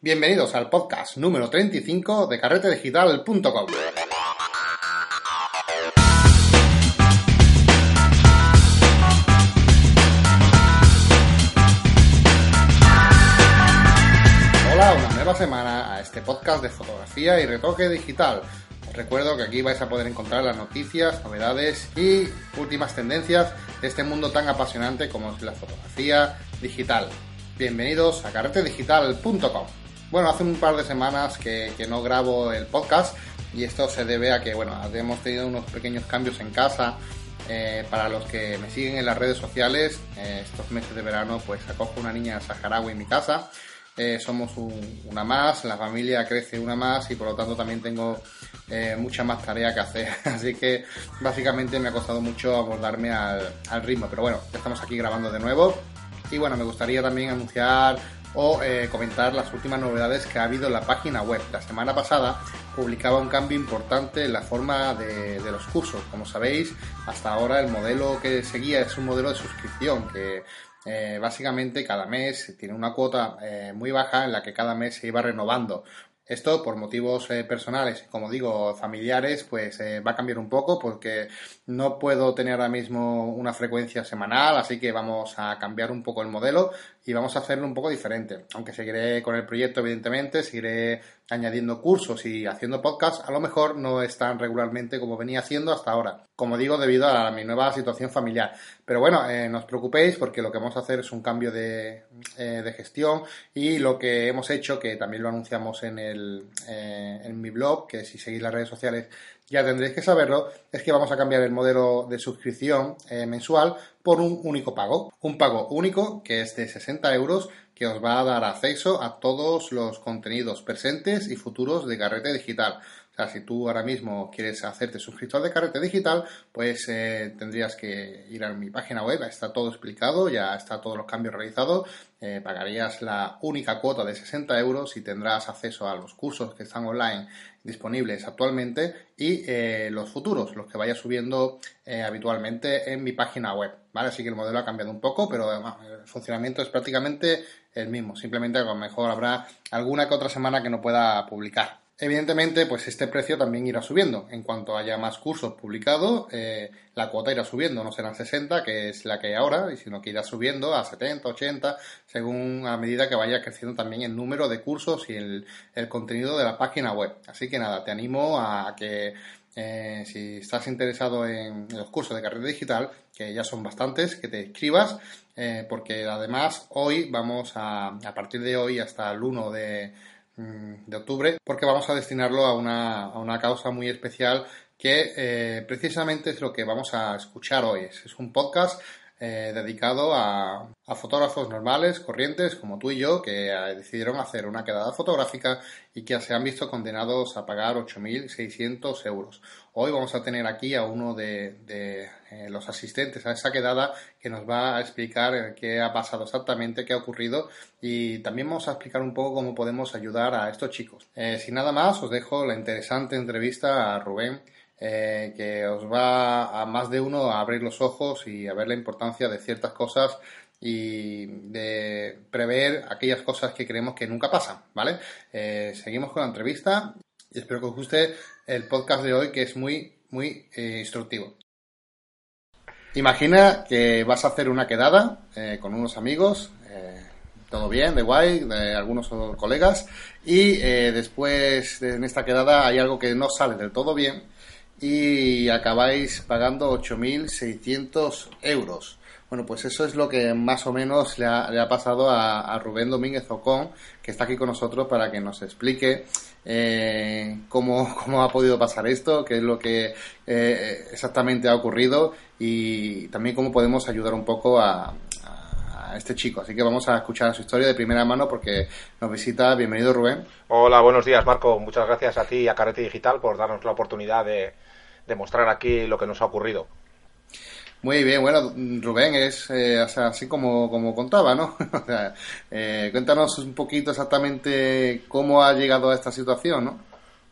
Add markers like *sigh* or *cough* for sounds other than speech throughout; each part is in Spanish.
Bienvenidos al podcast número 35 de carretedigital.com. Hola, una nueva semana a este podcast de fotografía y retoque digital. Os recuerdo que aquí vais a poder encontrar las noticias, novedades y últimas tendencias de este mundo tan apasionante como es la fotografía digital. Bienvenidos a carretedigital.com. Bueno, hace un par de semanas que, que, no grabo el podcast y esto se debe a que, bueno, hemos tenido unos pequeños cambios en casa. Eh, para los que me siguen en las redes sociales, eh, estos meses de verano, pues acojo una niña saharaui en mi casa. Eh, somos un, una más, la familia crece una más y por lo tanto también tengo mucha más tarea que hacer. *laughs* Así que básicamente me ha costado mucho abordarme al, al ritmo. Pero bueno, ya estamos aquí grabando de nuevo. Y bueno, me gustaría también anunciar o eh, comentar las últimas novedades que ha habido en la página web. La semana pasada publicaba un cambio importante en la forma de, los cursos. Como sabéis, hasta ahora el modelo que seguía es un modelo de suscripción que eh, básicamente cada mes tiene una cuota eh, muy baja en la que cada mes se iba renovando. Esto por motivos eh, personales, como digo, familiares, pues va a cambiar un poco porque no puedo tener ahora mismo una frecuencia semanal, así que vamos a cambiar un poco el modelo y vamos a hacerlo un poco diferente. Aunque seguiré con el proyecto, evidentemente, seguiré añadiendo cursos y haciendo podcasts, a lo mejor no es tan regularmente como venía haciendo hasta ahora. Como digo, debido a mi nueva situación familiar. Pero bueno, eh, no os preocupéis porque lo que vamos a hacer es un cambio de, eh, gestión y lo que hemos hecho, que también lo anunciamos en, el, eh, en mi blog, que si seguís las redes sociales ya tendréis que saberlo, es que vamos a cambiar el modelo de suscripción mensual por un único pago. Un pago único que es de 60 euros que os va a dar acceso a todos los contenidos presentes y futuros de Carrete Digital. O sea, si tú ahora mismo quieres hacerte suscriptor de Carrete Digital, pues eh, tendrías que ir a mi página web, está todo explicado, ya está todos los cambios realizados, eh, pagarías la única cuota de 60 euros y tendrás acceso a los cursos que están online disponibles actualmente y eh, los futuros, los que vaya subiendo eh, habitualmente en mi página web, ¿vale? Así que el modelo ha cambiado un poco, pero además, el funcionamiento es prácticamente el mismo, simplemente a lo mejor habrá alguna que otra semana que no pueda publicar. Evidentemente, pues este precio también irá subiendo. En cuanto haya más cursos publicados, eh, la cuota irá subiendo. No serán 60, que es la que hay ahora, sino que irá subiendo a 70, 80, según a medida que vaya creciendo también el número de cursos y el, el contenido de la página web. Así que nada, te animo a que eh, si estás interesado en los cursos de carrera digital, que ya son bastantes, que te inscribas, eh, porque además hoy vamos a, a partir de hoy hasta el 1 de de octubre, porque vamos a destinarlo a una, a una causa muy especial que eh, precisamente es lo que vamos a escuchar hoy. Es un podcast eh, dedicado a, fotógrafos normales, corrientes, como tú y yo, que eh, decidieron hacer una quedada fotográfica y que se han visto condenados a pagar 8.600 euros. Hoy vamos a tener aquí a uno de, de eh, los asistentes a esa quedada que nos va a explicar qué ha pasado exactamente, qué ha ocurrido y también vamos a explicar un poco cómo podemos ayudar a estos chicos. Eh, sin nada más, os dejo la interesante entrevista a Rubén. Eh, que os va a más de uno a abrir los ojos y a ver la importancia de ciertas cosas y de prever aquellas cosas que creemos que nunca pasan, ¿vale? Eh, seguimos con la entrevista y espero que os guste el podcast de hoy que es muy, muy eh, instructivo. Imagina que vas a hacer una quedada con unos amigos, todo bien, de guay, de algunos colegas, y después en esta quedada hay algo que no sale del todo bien y acabáis pagando 8.600 euros. Bueno, pues eso es lo que más o menos le ha, le ha pasado a, Rubén Domínguez Ocón, que está aquí con nosotros para que nos explique eh, cómo, cómo, ha podido pasar esto, qué es lo que eh, exactamente ha ocurrido y también cómo podemos ayudar un poco a, a, este chico. Así que vamos a escuchar su historia de primera mano porque nos visita. Bienvenido, Rubén. Hola, buenos días, Marco. Muchas gracias a ti y a Carrete Digital por darnos la oportunidad de, de mostrar aquí lo que nos ha ocurrido. Muy bien, bueno, Rubén es eh, o sea, así como, como contaba, ¿no? *laughs* o sea, eh, cuéntanos un poquito exactamente cómo ha llegado a esta situación, ¿no?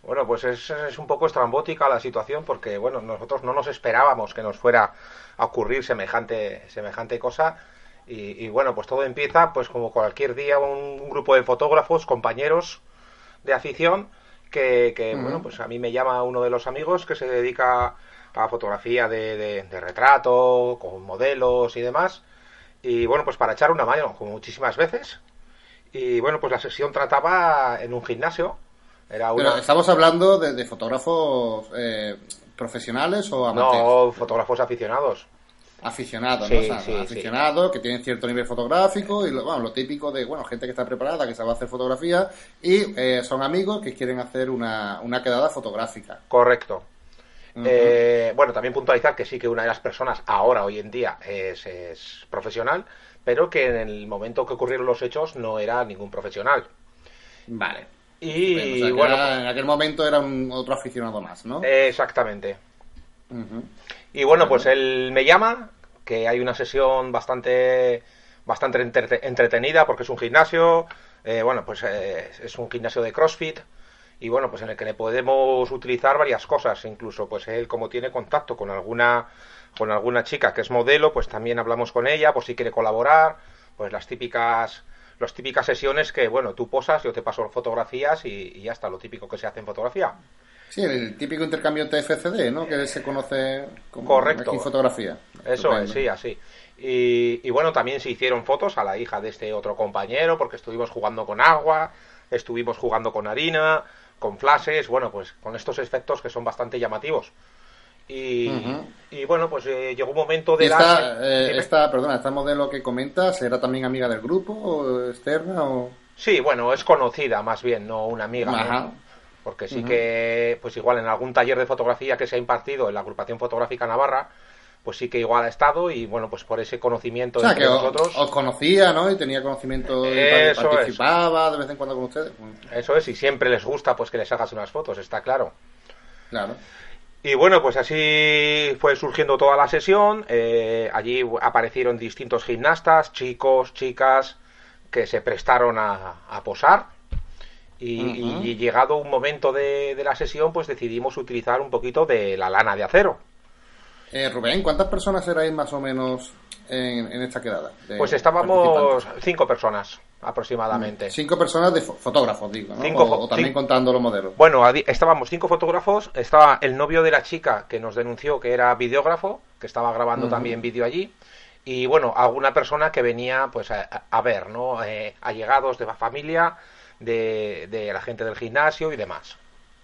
Bueno, pues es, es, un poco estrambótica la situación porque, bueno, nosotros no nos esperábamos que nos fuera a ocurrir semejante, semejante cosa Y, bueno, pues todo empieza, pues como cualquier día, un, grupo de fotógrafos, compañeros de afición, que, bueno, pues a mí me llama uno de los amigos que se dedica a fotografía de, de retrato, con modelos y demás. Y bueno, pues para echar una mano, como muchísimas veces. Y bueno, pues la sesión trataba en un gimnasio. Era Pero estamos hablando de, de eh, profesionales o amateurs. No, fotógrafos aficionados. Aficionados, ¿no? aficionados que tienen cierto nivel fotográfico y lo, bueno, lo típico de, bueno, gente que está preparada, que sabe hacer fotografía y eh, son amigos que quieren hacer una, una quedada fotográfica. Correcto. Eh, bueno, también puntualizar que sí que una de las personas ahora, hoy en día, es, profesional, pero que en el momento que ocurrieron los hechos no era ningún profesional. Vale. Y bueno, en aquel momento era un otro aficionado más, ¿no? Exactamente. Y bueno, pues él me llama, que hay una sesión bastante bastante entretenida porque es un gimnasio, eh, bueno, pues eh, es un gimnasio de CrossFit y bueno, pues en el que le podemos utilizar varias cosas, incluso pues él como tiene contacto con alguna con alguna chica que es modelo, pues también hablamos con ella por si quiere colaborar, pues las típicas las típicas sesiones que bueno, tú posas, yo te paso fotografías y, ya está, lo típico que se hace en fotografía. Sí, el típico intercambio TFCD, ¿no? Que se conoce como Correcto. Aquí fotografía. Eso es, sí, así. Y, y, bueno, también se hicieron fotos a la hija de este otro compañero porque estuvimos jugando con agua, estuvimos jugando con harina, con flashes, bueno, pues con estos efectos que son bastante llamativos. Y, y bueno, pues eh, llegó un momento de... Esta, eh, esta, perdona, esta modelo que comentas, ¿era también amiga del grupo o externa o...? Sí, bueno, es conocida más bien, no una amiga. Porque sí que, pues igual en algún taller de fotografía que se ha impartido en la agrupación fotográfica Navarra, pues sí que igual ha estado y bueno, pues por ese conocimiento de nosotros. Os, conocía, ¿no? Y tenía conocimiento y participaba de vez en cuando con ustedes. Eso es, y siempre les gusta pues que les hagas unas fotos, está claro. Claro. Y bueno, pues así fue surgiendo toda la sesión. Eh, allí aparecieron distintos gimnastas, chicos, chicas, que se prestaron a, posar. Y, llegado un momento de, de la sesión, pues decidimos utilizar un poquito de la lana de acero. Eh, Rubén, ¿cuántas personas erais más o menos en, esta quedada? Pues estábamos cinco personas aproximadamente. Cinco personas de fotógrafos, digo, ¿no? o, también contando los modelos. Bueno, estábamos cinco fotógrafos, estaba el novio de la chica que nos denunció que era videógrafo, que estaba grabando también vídeo allí, y bueno, alguna persona que venía pues a, ver, ¿no? Eh, allegados de la familia, de, de la gente del gimnasio y demás.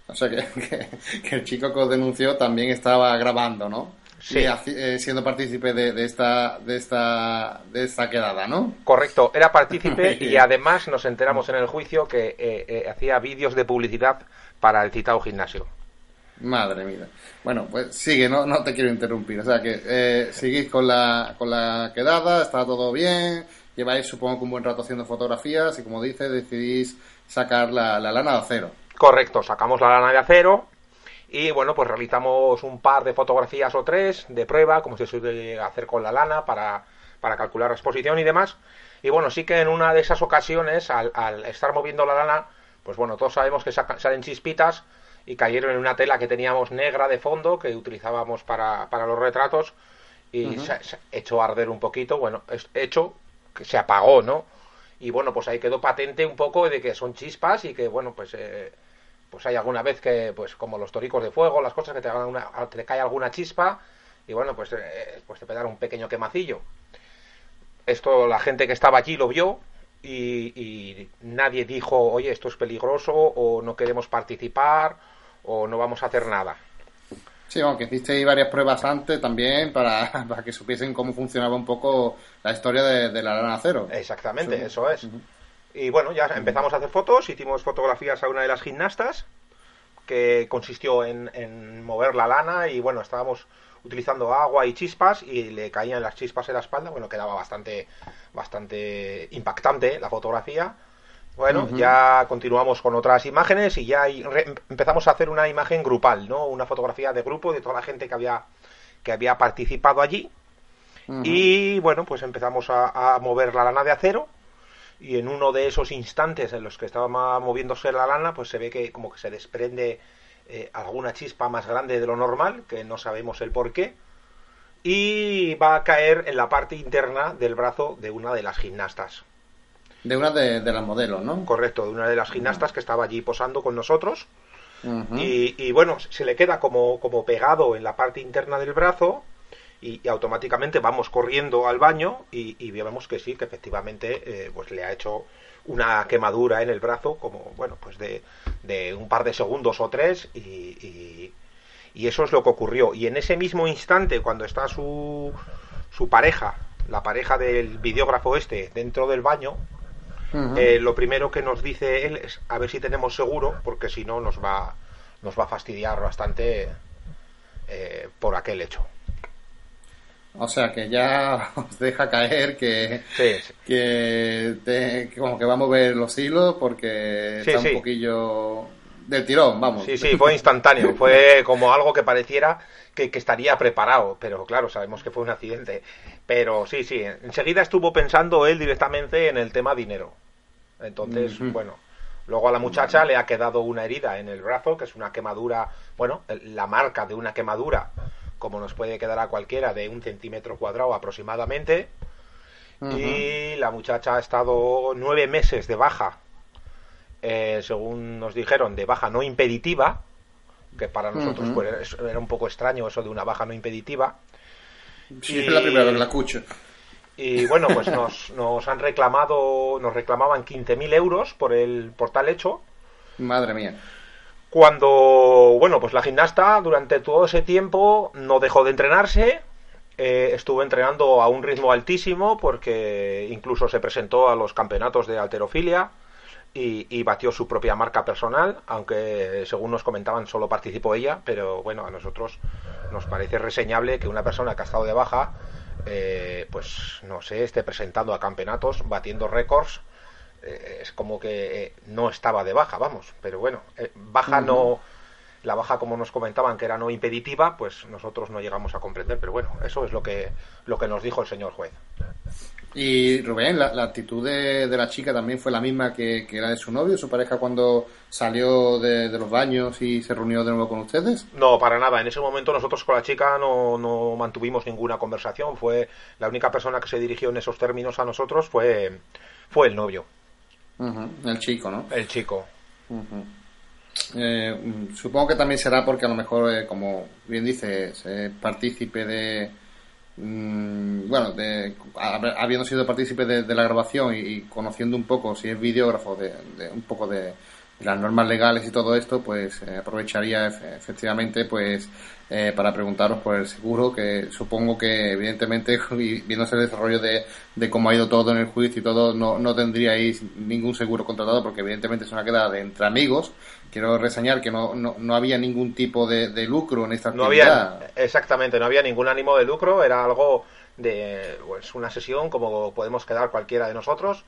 O sea que, que el chico que os denunció también estaba grabando, ¿no? sí. Eh, siendo partícipe de, esta, de, esta, de esta quedada, ¿no? Correcto, era partícipe *laughs* y además nos enteramos en el juicio que eh, eh, hacía vídeos de publicidad para el citado gimnasio. Madre mía. Bueno, pues sigue, no, no te quiero interrumpir. O sea que seguís con la, con la quedada, está todo bien, lleváis supongo que un buen rato haciendo fotografías y como dices decidís sacar la, la lana de acero. Correcto, sacamos la lana de acero, y bueno, pues realizamos un par de fotografías o tres de prueba, como se suele hacer con la lana para, para calcular la exposición y demás. Y bueno, sí que en una de esas ocasiones, al, al estar moviendo la lana, pues bueno, todos sabemos que salen chispitas y cayeron en una tela que teníamos negra de fondo que utilizábamos para, para los retratos y se, echó a arder un poquito, bueno, es hecho que se apagó, ¿no? Y bueno, pues ahí quedó patente un poco de que son chispas y que bueno, pues eh, pues hay alguna vez que, pues como los toricos de fuego, las cosas que te, una, te cae alguna chispa y bueno, pues, eh, pues te pegan un pequeño quemacillo. Esto la gente que estaba allí lo vio y, nadie dijo, oye, esto es peligroso o no queremos participar o no vamos a hacer nada. Sí, aunque hicisteis varias pruebas antes también para, *laughs* para, que supiesen cómo funcionaba un poco la historia de, la lana acero. Exactamente, eso es. Y bueno, ya empezamos a hacer fotos, hicimos fotografías a una de las gimnastas, que consistió en, mover la lana y bueno, estábamos utilizando agua y chispas y le caían las chispas en la espalda, bueno, quedaba bastante, bastante impactante la fotografía. Bueno, ya continuamos con otras imágenes y ya empezamos a hacer una imagen grupal, ¿no? Una fotografía de grupo de toda la gente que había, que había participado allí. Y bueno, pues empezamos a mover la lana de acero y en uno de esos instantes en los que estaba moviéndose la lana, pues se ve que como que se desprende eh, alguna chispa más grande de lo normal, que no sabemos el por qué. y va a caer en la parte interna del brazo de una de las gimnastas. De una de, las modelos, ¿no? Correcto, de una de las gimnastas que estaba allí posando con nosotros. y, bueno, se le queda como, como pegado en la parte interna del brazo y, automáticamente vamos corriendo al baño y, vemos que sí, que efectivamente eh, pues le ha hecho una quemadura en el brazo, como bueno, pues de, de un par de segundos o tres y, y, eso es lo que ocurrió. Y en ese mismo instante, cuando está su, su pareja, la pareja del videógrafo este, dentro del baño, eh, lo primero que nos dice él es a ver si tenemos seguro, porque si no nos va, nos va a fastidiar bastante eh, por aquel hecho. O sea que ya *laughs* os deja caer que, que, como que va a mover los hilos porque está un poquillo del tirón, vamos. Sí, sí, fue instantáneo, fue *laughs* como algo que pareciera que, estaría preparado, pero claro, sabemos que fue un accidente. Pero sí, sí, enseguida estuvo pensando él directamente en el tema dinero. Entonces, bueno, luego a la muchacha le ha quedado una herida en el brazo, que es una quemadura, bueno, la marca de una quemadura como nos puede quedar a cualquiera, de un centímetro cuadrado aproximadamente. Y la muchacha ha estado nueve meses de baja, eh, según nos dijeron, de baja no impeditiva, que para nosotros pues, era un poco extraño eso de una baja no impeditiva. Sí, es la primera vez que la escucho. Y bueno, pues nos, *laughs* nos han reclamado, nos reclamaban 15.000 euros por el por tal hecho. Madre mía. Cuando, bueno, pues la gimnasta durante todo ese tiempo no dejó de entrenarse, eh, estuvo entrenando a un ritmo altísimo porque incluso se presentó a los campeonatos de alterofilia y, batió su propia marca personal, aunque según nos comentaban solo participó ella, pero bueno, a nosotros nos parece reseñable que una persona que ha estado de baja, eh, pues no sé, esté presentando a campeonatos, batiendo récords eh, es como que eh, no estaba de baja, vamos, pero bueno, eh, baja no, la baja como nos comentaban que era no impeditiva, pues nosotros no llegamos a comprender, pero bueno, eso es lo que, lo que nos dijo el señor juez. Y Rubén, la, actitud de, la chica también fue la misma que, que, la de su novio, su pareja cuando salió de, los baños y se reunió de nuevo con ustedes. No, para nada. En ese momento nosotros con la chica no, no mantuvimos ninguna conversación. Fue la única persona que se dirigió en esos términos a nosotros fue, fue el novio. El chico, ¿no? El chico. Eh, mm, supongo que también será porque a lo mejor, eh, como bien dices, partícipe de. Mm, bueno, de, habiendo sido partícipe de, la grabación y, conociendo un poco, si es videógrafo, de, un poco de, las normas legales y todo esto, pues eh, aprovecharía efectivamente pues eh, para preguntaros por el seguro, que supongo que evidentemente, *laughs* viéndose el desarrollo de, de, cómo ha ido todo en el juicio y todo, no, no tendríais ningún seguro contratado porque evidentemente es una queda de entre amigos. Quiero reseñar que no, no, no había ningún tipo de, lucro en esta actividad. No había, exactamente, no había ningún ánimo de lucro, era algo de pues una sesión como podemos quedar cualquiera de nosotros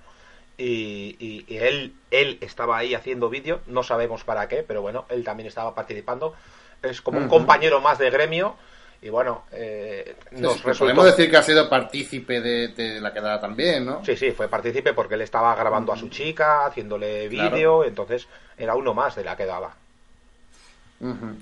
y, él, él estaba ahí haciendo vídeo, no sabemos para qué, pero bueno, él también estaba participando. Es como un compañero más de gremio. Y bueno, eh, nos Podemos decir que ha sido partícipe de, la quedada también, ¿no? Sí, sí, fue partícipe porque él estaba grabando a su chica, haciéndole vídeo, entonces era uno más de la quedada.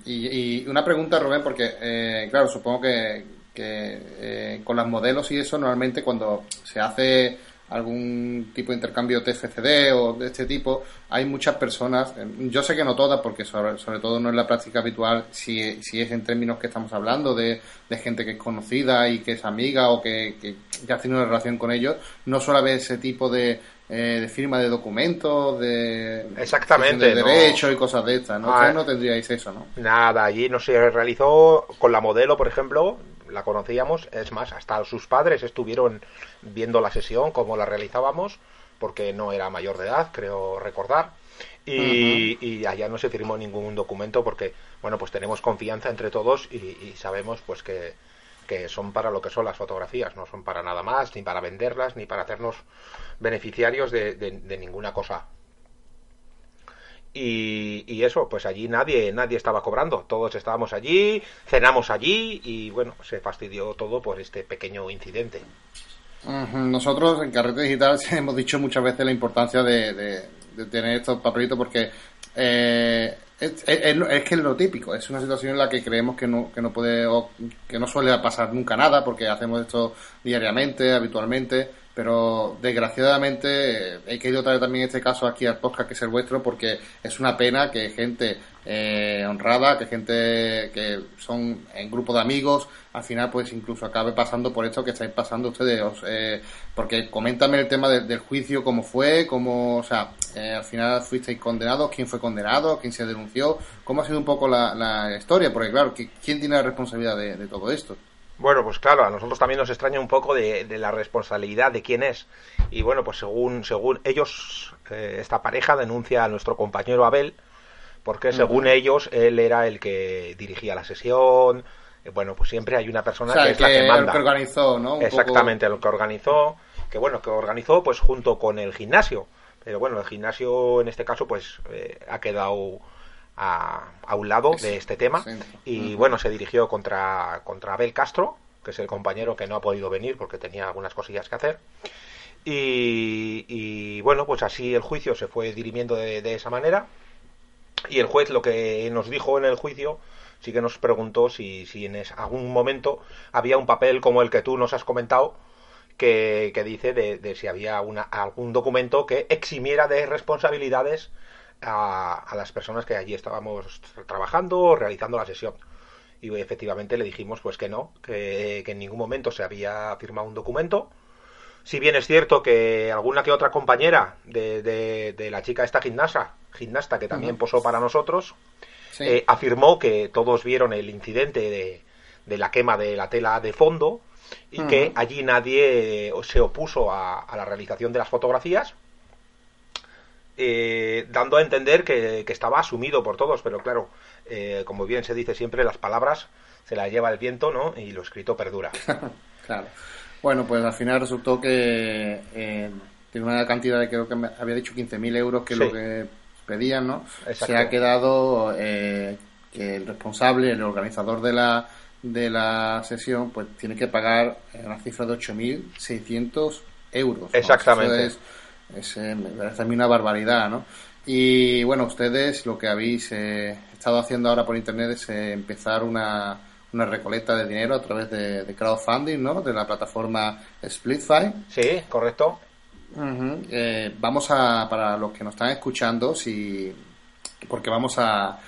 y, una pregunta, Rubén, porque, eh, claro, supongo que, que eh, con las modelos y eso, normalmente cuando se hace algún tipo de intercambio TFCD o de este tipo, hay muchas personas, eh, yo sé que no todas, porque sobre, todo no es la práctica habitual, si, si es en términos que estamos hablando, de, gente que es conocida y que es amiga o que, que ya tiene una relación con ellos, no suele haber ese tipo de, eh, de firma de documentos, de, Exactamente, de derecho y cosas de estas, ¿no? Ah, no tendríais eso, ¿no? Nada, allí no se realizó con la modelo, por ejemplo, la conocíamos, es más, hasta sus padres estuvieron viendo la sesión, como la realizábamos, porque no era mayor de edad, creo recordar. Y, allá no se firmó ningún documento porque, bueno, pues tenemos confianza entre todos y, sabemos pues que, que son para lo que son las fotografías, no son para nada más, ni para venderlas, ni para hacernos beneficiarios de ninguna cosa. Y, eso, pues allí nadie, nadie estaba cobrando, todos estábamos allí, cenamos allí y bueno, se fastidió todo por este pequeño incidente. Nosotros en Carrete Digital *laughs* hemos dicho muchas veces la importancia de, tener estos papelitos porque eh, Es, que es lo típico, es una situación en la que creemos que no, que no puede, que no suele pasar nunca nada, porque hacemos esto diariamente, habitualmente, pero desgraciadamente he querido traer también este caso aquí al podcast que es el vuestro porque es una pena que gente eh, honrada, que gente que son en grupo de amigos, al final pues incluso acabe pasando por esto que estáis pasando ustedes, eh, porque coméntame el tema del juicio, cómo fue, cómo, o sea, eh, al final fuisteis condenados, quién fue condenado, quién se denunció, cómo ha sido un poco la, historia, porque claro, ¿quién tiene la responsabilidad de todo esto? Bueno, pues claro, a nosotros también nos extraña un poco de, la responsabilidad de quién es. Y bueno, pues según, según ellos, eh, esta pareja denuncia a nuestro compañero Abel, porque según ellos, él era el que dirigía la sesión. Eh, bueno, pues siempre hay una persona que es la que manda. El que organizó, ¿no? Exactamente, lo que organizó. Que bueno, que organizó pues junto con el gimnasio. Pero bueno, el gimnasio en este caso pues eh, ha quedado a, a un lado de este tema y bueno, se dirigió contra, contra Abel Castro, que es el compañero que no ha podido venir porque tenía algunas cosillas que hacer. Y, bueno, pues así el juicio se fue dirimiendo de, esa manera. Y el juez lo que nos dijo en el juicio sí que nos preguntó si, si en algún momento había un papel como el que tú nos has comentado que, dice de, de, si había una, algún documento que eximiera de responsabilidades a, las personas que allí estábamos trabajando o realizando la sesión. Y efectivamente le dijimos pues que no, que, en ningún momento se había firmado un documento. Si bien es cierto que alguna que otra compañera de, de, la chica esta gimnasta, gimnasta que también posó para nosotros, eh, afirmó que todos vieron el incidente de, de, la quema de la tela de fondo y que allí nadie se opuso a, la realización de las fotografías eh, dando a entender que, estaba asumido por todos, pero claro, eh, como bien se dice siempre, las palabras se las lleva el viento, ¿no? Y lo escrito perdura. *laughs* claro. Bueno, pues al final resultó que eh, tiene una cantidad de, creo que me había dicho 15.000 euros, que es lo que pedían, ¿no? Se ha quedado que el responsable, el organizador de la, de la sesión, pues tiene que pagar una cifra de 8.600 euros. Exactamente. Es, me parece a mí una barbaridad, ¿no? Y bueno, ustedes lo que habéis eh, estado haciendo ahora por internet es eh, empezar una, una recolecta de dinero a través de, crowdfunding, ¿no? De la plataforma Splitfy. Sí, correcto. Eh, vamos a, para los que nos están escuchando, si, porque vamos a,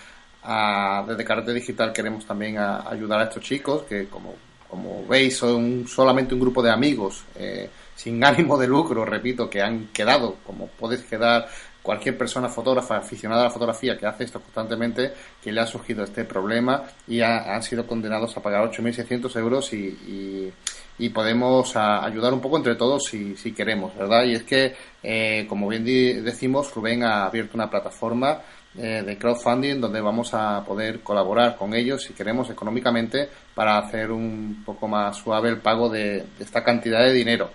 a desde Carrete Digital queremos también ayudar a estos chicos que como, como veis son solamente un grupo de amigos. Eh, sin ánimo de lucro, repito, que han quedado, como puedes quedar cualquier persona fotógrafa aficionada a la fotografía que hace esto constantemente, que le ha surgido este problema y han sido condenados a pagar 8.600 euros y, y, podemos ayudar un poco entre todos si, si queremos, ¿verdad? Y es que, eh, como bien decimos, Rubén ha abierto una plataforma eh, de crowdfunding donde vamos a poder colaborar con ellos si queremos económicamente para hacer un poco más suave el pago de esta cantidad de dinero.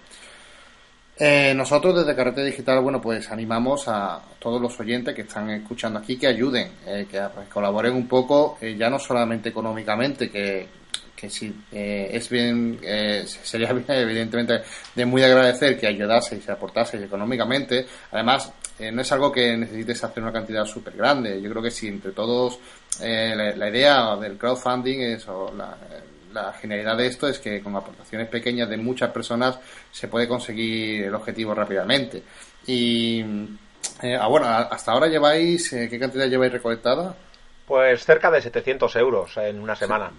Eh, nosotros desde Carrete Digital, bueno, pues animamos a todos los oyentes que están escuchando aquí que ayuden, eh, que pues, colaboren un poco, eh, ya no solamente económicamente, que, que sí, es bien, *laughs* sería evidentemente de muy agradecer que ayudase y se aportase económicamente. Además, no es algo que necesites hacer una cantidad súper grande. Yo creo que si entre todos la, la, idea del crowdfunding es, o la, la genialidad de esto es que con aportaciones pequeñas de muchas personas se puede conseguir el objetivo rápidamente. Y eh, ah, bueno, hasta ahora lleváis, eh, ¿qué cantidad lleváis recolectada? Pues cerca de 700 euros en una semana.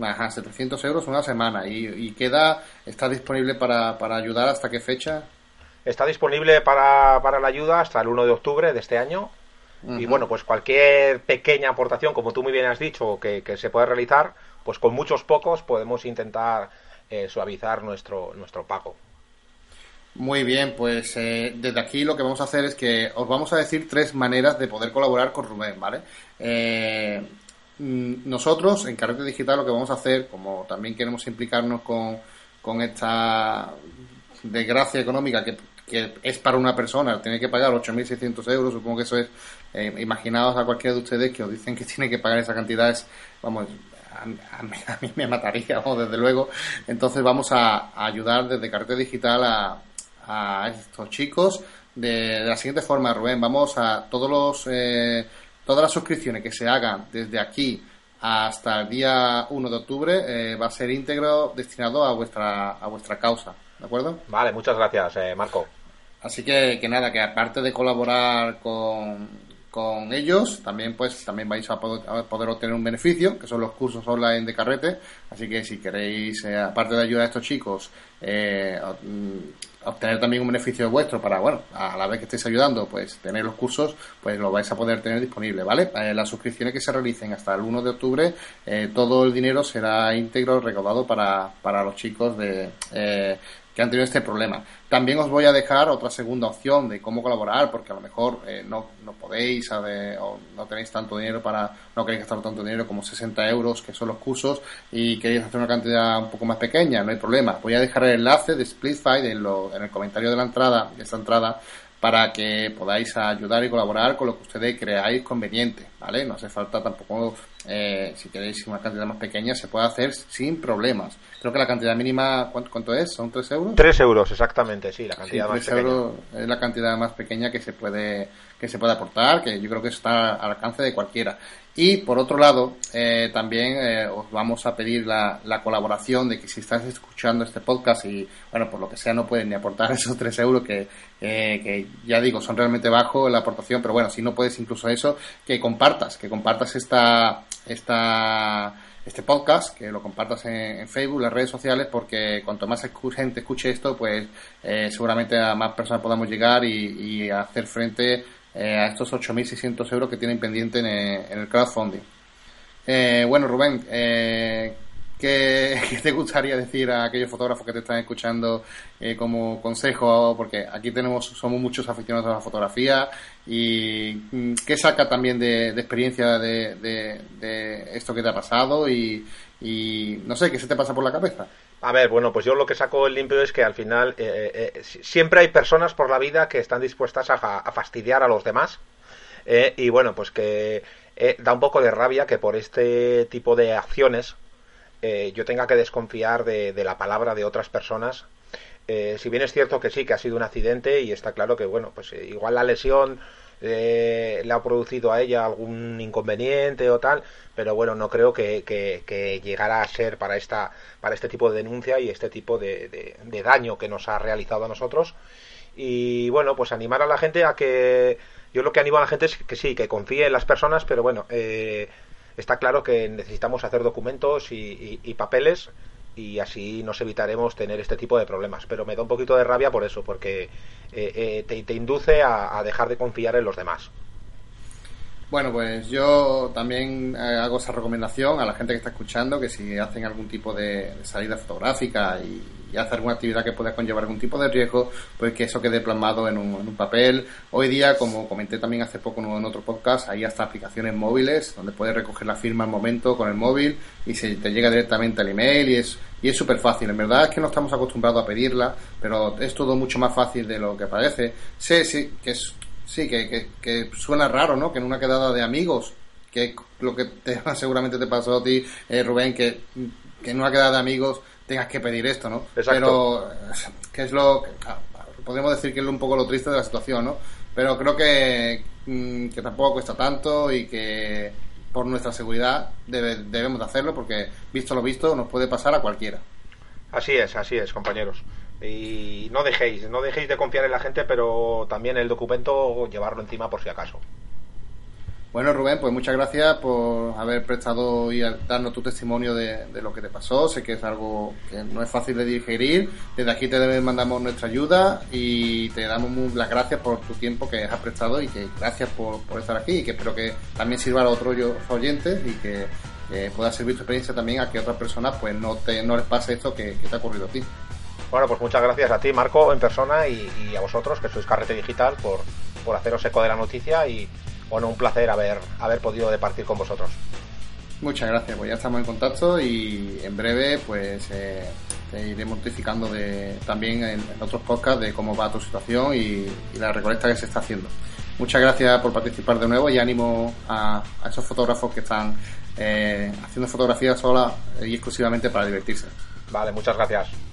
Ajá, 700 euros una semana. ¿Y, queda, está disponible para, para, ayudar hasta qué fecha? Está disponible para, para la ayuda hasta el 1 de octubre de este año. Y bueno, pues cualquier pequeña aportación, como tú muy bien has dicho, que, que se pueda realizar, pues con muchos pocos podemos intentar eh, suavizar nuestro, nuestro pago. Muy bien, pues eh, desde aquí lo que vamos a hacer es que os vamos a decir tres maneras de poder colaborar con Rubén, ¿vale? Eh, mm, nosotros en Carrete Digital lo que vamos a hacer, como también queremos implicarnos con, con esta desgracia económica que, que, es para una persona, tiene que pagar 8.600 euros, supongo que eso es, imaginaos a cualquiera de ustedes que os dicen que *laughs* tiene que pagar esa cantidad, es, vamos, a, mí, me mataría, desde luego. Entonces vamos a, ayudar desde Cartel Digital a, a estos chicos de, la siguiente forma, Rubén. Vamos a todos los... Eh, todas las suscripciones que se hagan desde aquí hasta el día 1 de octubre eh, va a ser íntegro destinado a vuestra, a vuestra causa, ¿de acuerdo? Vale, muchas gracias, eh, Marco. Así que, que nada, que aparte de colaborar con, con ellos, también pues también vais a poder, obtener un beneficio, que son los cursos online de carrete. Así que si queréis, eh, aparte de ayudar a estos chicos, eh, mm, obtener también un beneficio vuestro para, bueno, a la vez que estéis ayudando, pues tener los cursos, pues lo vais a poder tener disponible, ¿vale? Eh, las suscripciones que se realicen hasta el 1 de octubre, todo el dinero será íntegro recaudado para, para los chicos de que han tenido este problema. También os voy a dejar otra segunda opción de cómo colaborar, porque a lo mejor eh, no, no podéis o no tenéis tanto dinero para, no queréis gastar tanto dinero como 60 euros, que son los cursos, y queréis hacer una cantidad un poco más pequeña, no hay problema. Voy a dejar el enlace de Splitfight en, en el comentario de la entrada, de esta entrada, para que podáis ayudar y colaborar con lo que ustedes creáis conveniente, ¿vale? No hace falta tampoco, eh, si queréis una cantidad más pequeña, se puede hacer sin problemas. Creo que la cantidad mínima, ¿cuánto, es? ¿Son 3 euros? 3 euros, exactamente, sí, la cantidad más pequeña. euros es la cantidad más pequeña que se puede que se puede aportar, que yo creo que está al alcance de cualquiera. Y por otro lado, eh, también eh, os vamos a pedir la, la, colaboración de que si estás escuchando este podcast y, bueno, por lo que sea no pueden ni aportar *laughs* esos 3 euros que, eh, que ya digo, son realmente bajos la aportación, pero bueno, si no puedes incluso eso, que compartas, que compartas esta, esta, este podcast, que lo compartas en, Facebook, las redes sociales, porque cuanto más gente escuche esto, pues seguramente a más personas podamos llegar y, y hacer frente eh, a estos 8.600 euros que tienen pendiente en, eh, el crowdfunding. Eh, bueno, Rubén, eh, *laughs* ¿qué, te gustaría decir a aquellos fotógrafos que te están escuchando como consejo? Porque aquí tenemos, somos muchos aficionados a la fotografía y mm, ¿qué saca también de, experiencia de, de, esto que te ha pasado y, y no sé, ¿qué se te pasa por la cabeza? A ver, bueno, pues yo lo que saco el limpio es que al final eh, eh, eh, siempre hay personas por la vida que están dispuestas a, fastidiar a los demás. y bueno, pues que da un poco de rabia que por este tipo de acciones yo tenga que desconfiar de, de, la palabra de otras personas. si bien es cierto que sí, que ha sido un accidente y está claro que, bueno, pues igual la lesión eh, le ha producido a ella algún inconveniente o tal, pero bueno, no creo que, que, llegara a ser para, esta, para este tipo de denuncia y este tipo de, de, daño que nos ha realizado a nosotros. Y bueno, pues animar a la gente a que. Yo lo que animo a la gente es que sí, que confíe en las personas, pero bueno, eh, está claro que necesitamos hacer documentos y papeles y así nos evitaremos tener este tipo de problemas. Pero me da un poquito de rabia por eso, porque eh, eh, te, induce a, dejar de confiar en los demás. Bueno, pues yo también eh, hago esa recomendación a la gente que está escuchando, que si hacen algún tipo de, salida fotográfica y, y, hacer alguna actividad que pueda conllevar algún tipo de riesgo, pues que eso quede plasmado en un, en un papel. Hoy día, como comenté también hace poco en otro podcast, hay hasta aplicaciones móviles donde puedes recoger la firma al momento con el móvil y se te llega directamente al email y es y es súper fácil. En verdad es que no estamos acostumbrados a pedirla, pero es todo mucho más fácil de lo que parece. Sí, sí, que es Sí, que, que, suena raro, ¿no? Que en una quedada de amigos, que lo que te, *laughs* seguramente te pasó a ti, eh, Rubén, que, en una quedada de amigos tengas que pedir esto, ¿no? Pero, que es lo. Ah, podemos decir que es un poco lo triste de la situación, ¿no? Pero creo que, mm, que tampoco cuesta tanto y que por nuestra seguridad debemos de hacerlo porque, visto lo visto, nos puede pasar a cualquiera. Así es, así es, compañeros y no dejéis, no dejéis de confiar en la gente, pero también el documento llevarlo encima por si acaso. Bueno, Rubén, pues muchas gracias por haber prestado y darnos tu testimonio de, lo que te pasó. Sé que es algo que no es fácil de digerir. Desde aquí te mandamos nuestra ayuda y te damos las gracias por tu tiempo que has prestado y que gracias por, estar aquí y que espero que también sirva a otros oyentes y que, pueda servir tu experiencia también a que otras personas pues no, te, no les pase esto que te ha ocurrido a ti. Bueno, pues muchas gracias a ti, Marco, en persona y, a vosotros, que sois Carrete Digital, por, por haceros eco de la noticia y, bueno, un placer haber, haber podido departir con vosotros. Muchas gracias, pues ya estamos en contacto y en breve, pues eh, te iremos notificando de, también en, otros podcasts de cómo va tu situación y, la recolecta que se está haciendo. Muchas gracias por participar de nuevo y ánimo a, esos fotógrafos que están eh, haciendo fotografías sola y exclusivamente para divertirse. Vale, muchas gracias.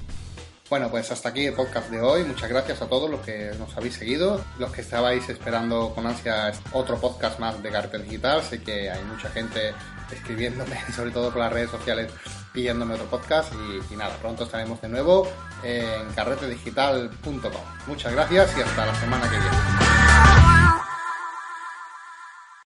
Bueno, pues hasta aquí el podcast de hoy. Muchas gracias a todos los que nos habéis seguido, los que estabais esperando con ansia otro podcast más de Cartel Digital. Sé que hay mucha gente escribiéndome, *laughs* sobre todo por las redes sociales, pidiéndome otro podcast. Y, y nada, pronto estaremos de nuevo en carretedigital.com. Muchas gracias y hasta la semana que viene.